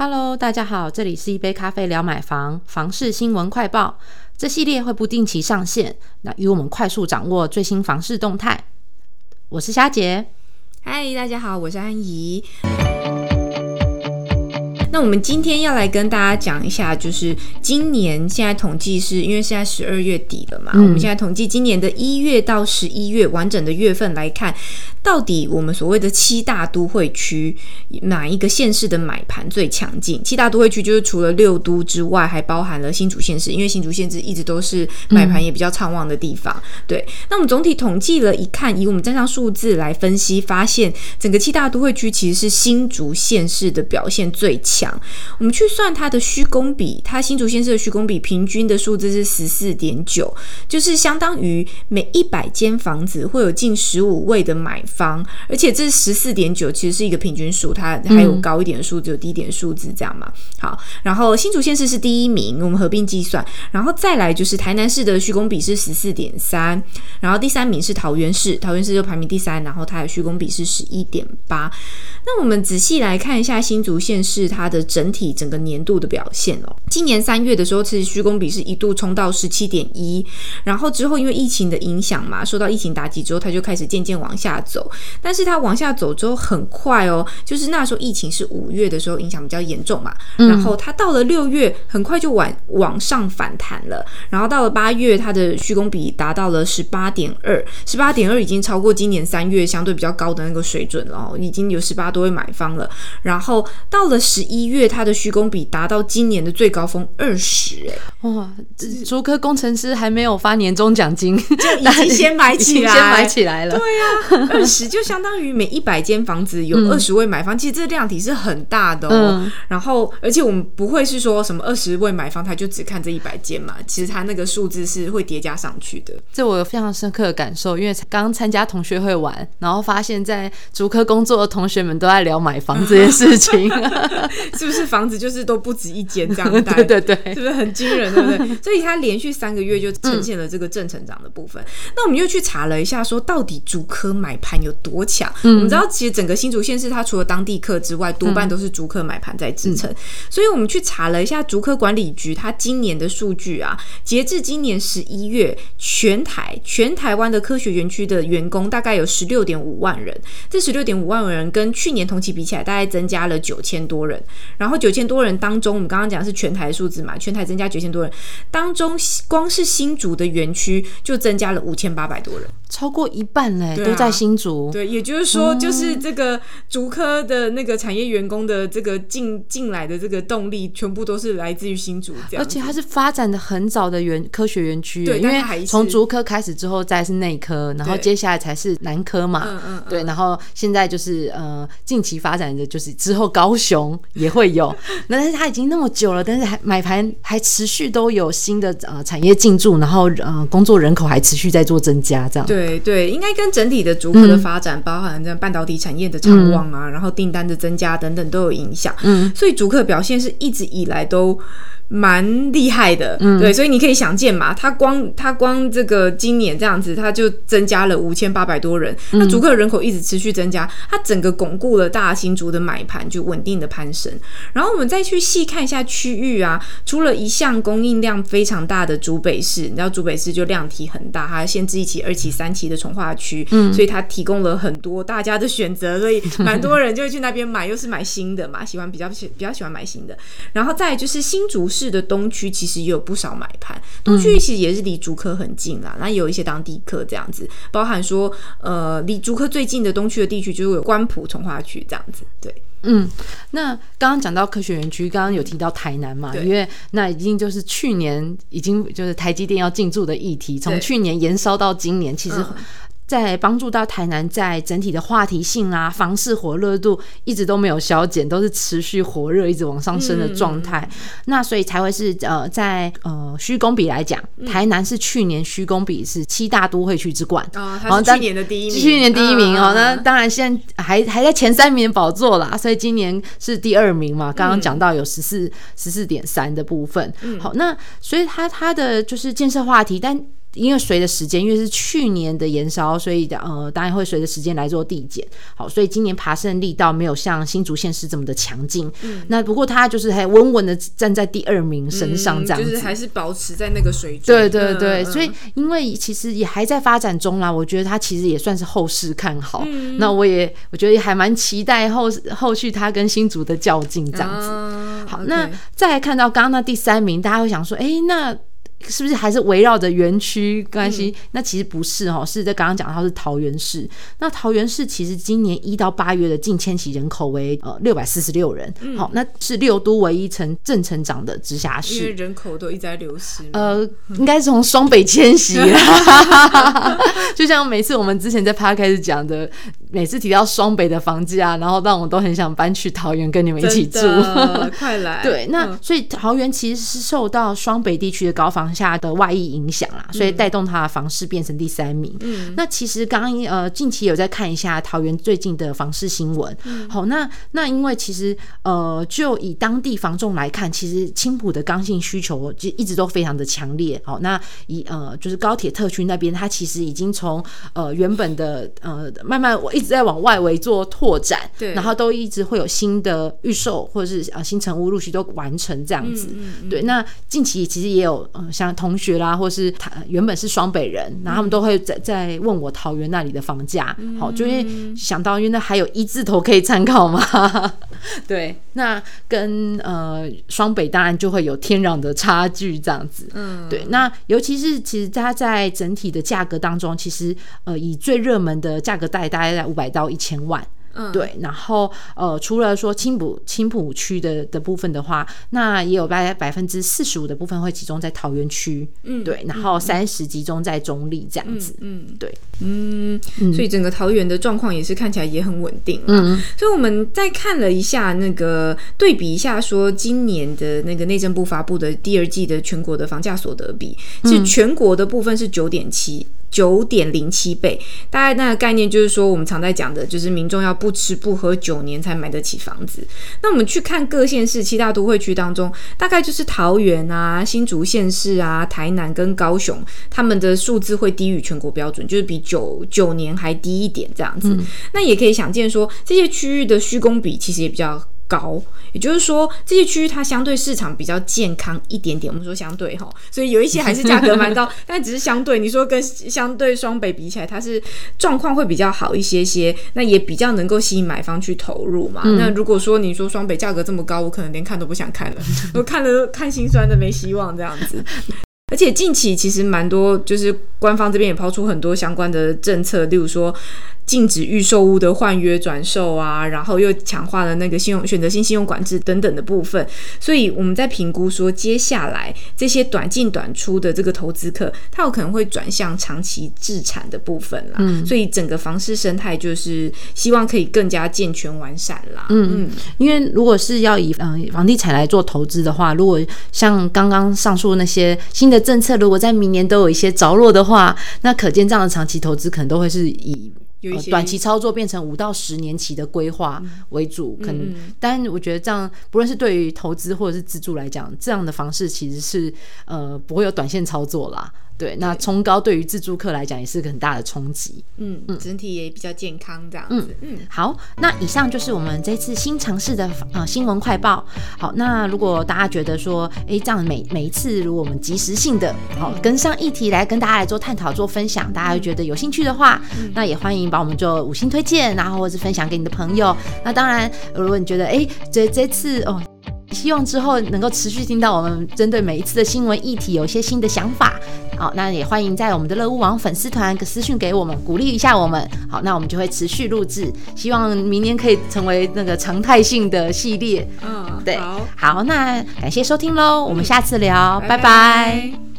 Hello，大家好，这里是一杯咖啡聊买房房市新闻快报。这系列会不定期上线，那与我们快速掌握最新房市动态。我是虾姐，嗨，大家好，我是安怡。那我们今天要来跟大家讲一下，就是今年现在统计是因为现在十二月底了嘛，我们现在统计今年的一月到十一月完整的月份来看，到底我们所谓的七大都会区哪一个县市的买盘最强劲？七大都会区就是除了六都之外，还包含了新竹县市，因为新竹县市一直都是买盘也比较畅旺的地方。对，那我们总体统计了一看，以我们站上数字来分析，发现整个七大都会区其实是新竹县市的表现最强。强，我们去算它的虚工比，它新竹县市的虚工比平均的数字是十四点九，就是相当于每一百间房子会有近十五位的买方，而且这十四点九其实是一个平均数，它还有高一点的数字，有低一点的数字，这样嘛？好，然后新竹县市是第一名，我们合并计算，然后再来就是台南市的虚工比是十四点三，然后第三名是桃园市，桃园市就排名第三，然后它的虚工比是十一点八。那我们仔细来看一下新竹县市它。的整体整个年度的表现哦，今年三月的时候，其实虚工比是一度冲到十七点一，然后之后因为疫情的影响嘛，受到疫情打击之后，它就开始渐渐往下走。但是它往下走之后很快哦，就是那时候疫情是五月的时候影响比较严重嘛，然后它到了六月很快就往往上反弹了，然后到了八月，它的虚工比达到了十八点二，十八点二已经超过今年三月相对比较高的那个水准了哦，已经有十八多位买方了，然后到了十一。一月它的虚工比达到今年的最高峰二十，哎，哇！竹科工程师还没有发年终奖金，就已经 先买起来，先买起来了。对呀，二十就相当于每一百间房子有二十位买方，其实这量体是很大的哦。然后，而且我们不会是说什么二十位买方他就只看这一百间嘛，其实他那个数字是会叠加上去的。这我有非常深刻的感受，因为刚参加同学会玩，然后发现在竹科工作的同学们都在聊买房这件事情。是不是房子就是都不止一间这样带？对对对，是不是很惊人？对不对？所以它连续三个月就呈现了这个正成长的部分。那我们又去查了一下，说到底竹科买盘有多强？我们知道，其实整个新竹县市它除了当地客之外，多半都是竹科买盘在支撑。所以我们去查了一下竹科管理局它今年的数据啊，截至今年十一月，全台全台湾的科学园区的员工大概有十六点五万人。这十六点五万人跟去年同期比起来，大概增加了九千多人。然后九千多人当中，我们刚刚讲是全台数字嘛，全台增加九千多人，当中光是新竹的园区就增加了五千八百多人，超过一半嘞，都在新竹。对，也就是说，就是这个竹科的那个产业员工的这个进进来的这个动力，全部都是来自于新竹。这样，而且它是发展的很早的园科学园区，对，因为从竹科开始之后，再是内科，然后接下来才是南科嘛。嗯嗯。对，然后现在就是呃，近期发展的就是之后高雄也会。有，那但是它已经那么久了，但是还买盘还持续都有新的呃产业进驻，然后呃工作人口还持续在做增加，这样对对，应该跟整体的逐客的发展，包含这半导体产业的畅旺啊，然后订单的增加等等都有影响，嗯，所以逐客表现是一直以来都。蛮厉害的，对，所以你可以想见嘛，他光他光这个今年这样子，他就增加了五千八百多人，那竹客人口一直持续增加，它整个巩固了大新竹的买盘就稳定的攀升。然后我们再去细看一下区域啊，除了一项供应量非常大的竹北市，你知道竹北市就量体很大，它限制一期、二期、三期的从化区，嗯，所以它提供了很多大家的选择，所以 蛮多人就会去那边买，又是买新的嘛，喜欢比较喜比较喜欢买新的。然后再就是新竹。市的东区其实也有不少买盘，东区其实也是离竹科很近啦，那有一些当地客这样子，包含说呃离竹科最近的东区的地区就是有关埔从化区这样子，对，嗯，那刚刚讲到科学园区，刚刚有提到台南嘛，因为那已经就是去年已经就是台积电要进驻的议题，从去年延烧到今年，其实。在帮助到台南，在整体的话题性啊，房市火热度一直都没有消减，都是持续火热，一直往上升的状态。那所以才会是呃，在呃虚工比来讲，台南是去年虚工比是七大都会区之冠啊，它是去年的第一名，去年第一名哦。那当然现在还还在前三名宝座啦，所以今年是第二名嘛。刚刚讲到有十四十四点三的部分，好，那所以它它的就是建设话题，但。因为随着时间，因为是去年的延烧，所以呃，当然会随着时间来做递减。好，所以今年爬升力道没有像新竹县市这么的强劲。嗯，那不过它就是还稳稳的站在第二名身上，这样子，就是还是保持在那个水准。对对对，所以因为其实也还在发展中啦，我觉得它其实也算是后市看好。那我也我觉得还蛮期待后后续它跟新竹的较劲这样子。好，那再来看到刚刚那第三名，大家会想说，哎，那。是不是还是围绕着园区关系？那其实不是哈，是在刚刚讲到是桃园市。那桃园市其实今年一到八月的近迁徙人口为呃六百四十六人，好，那是六都唯一成正成长的直辖市。因为人口都一直在流失。呃，应该是从双北迁徙。就像每次我们之前在趴开始讲的，每次提到双北的房价，然后让我都很想搬去桃园跟你们一起住。快来！对，那所以桃园其实是受到双北地区的高房。价的外溢影响啦，所以带动它的房市变成第三名。嗯，那其实刚刚呃近期有在看一下桃园最近的房市新闻。好，那那因为其实呃就以当地房仲来看，其实青浦的刚性需求就一直都非常的强烈。好，那以呃就是高铁特区那边，它其实已经从呃原本的呃慢慢我一直在往外围做拓展，对，然后都一直会有新的预售或者是呃新成屋陆续都完成这样子。对，那近期其实也有呃。像同学啦，或是他原本是双北人，然后他们都会在在问我桃园那里的房价，好，就因为想到，因为那还有一字头可以参考嘛。对，那跟呃双北当然就会有天壤的差距，这样子。嗯，对，那尤其是其实它在整体的价格当中，其实呃以最热门的价格带大概在五百到一千万。对，然后呃，除了说青浦青浦区的的部分的话，那也有大概百分之四十五的部分会集中在桃园区，嗯，对，然后三十集中在中立这样子，嗯，对，嗯，所以整个桃园的状况也是看起来也很稳定，嗯，所以我们再看了一下那个对比一下，说今年的那个内政部发布的第二季的全国的房价所得比，是全国的部分是九点七。九点零七倍，大概那个概念就是说，我们常在讲的，就是民众要不吃不喝九年才买得起房子。那我们去看各县市七大都会区当中，大概就是桃园啊、新竹县市啊、台南跟高雄，他们的数字会低于全国标准，就是比九九年还低一点这样子。那也可以想见说，这些区域的虚工比其实也比较。高，也就是说这些区域它相对市场比较健康一点点。我们说相对哈，所以有一些还是价格蛮高，但只是相对。你说跟相对双北比起来，它是状况会比较好一些些，那也比较能够吸引买方去投入嘛。那如果说你说双北价格这么高，我可能连看都不想看了，我看了看心酸的没希望这样子。而且近期其实蛮多，就是官方这边也抛出很多相关的政策，例如说。禁止预售屋的换约转售啊，然后又强化了那个信用选择性信用管制等等的部分，所以我们在评估说，接下来这些短进短出的这个投资客，他有可能会转向长期置产的部分啦。嗯，所以整个房市生态就是希望可以更加健全完善啦。嗯嗯，因为如果是要以嗯房地产来做投资的话，如果像刚刚上述那些新的政策，如果在明年都有一些着落的话，那可见这样的长期投资可能都会是以。短期操作变成五到十年期的规划为主，可能，但我觉得这样，不论是对于投资或者是自助来讲，这样的方式其实是呃不会有短线操作啦。对，那冲高对于自助客来讲也是个很大的冲击。嗯嗯，整体也比较健康这样子。嗯，好，那以上就是我们这次新尝试的呃新闻快报。好，那如果大家觉得说，哎，这样每每一次如果我们及时性的好跟上议题来跟大家来做探讨、做分享，大家觉得有兴趣的话，那也欢迎把我们做五星推荐，然后或是分享给你的朋友。那当然，如果你觉得哎这这次哦。希望之后能够持续听到我们针对每一次的新闻议题有一些新的想法，好，那也欢迎在我们的乐屋网粉丝团私讯给我们，鼓励一下我们。好，那我们就会持续录制，希望明年可以成为那个常态性的系列。嗯，对，好，那感谢收听喽，我们下次聊，拜拜。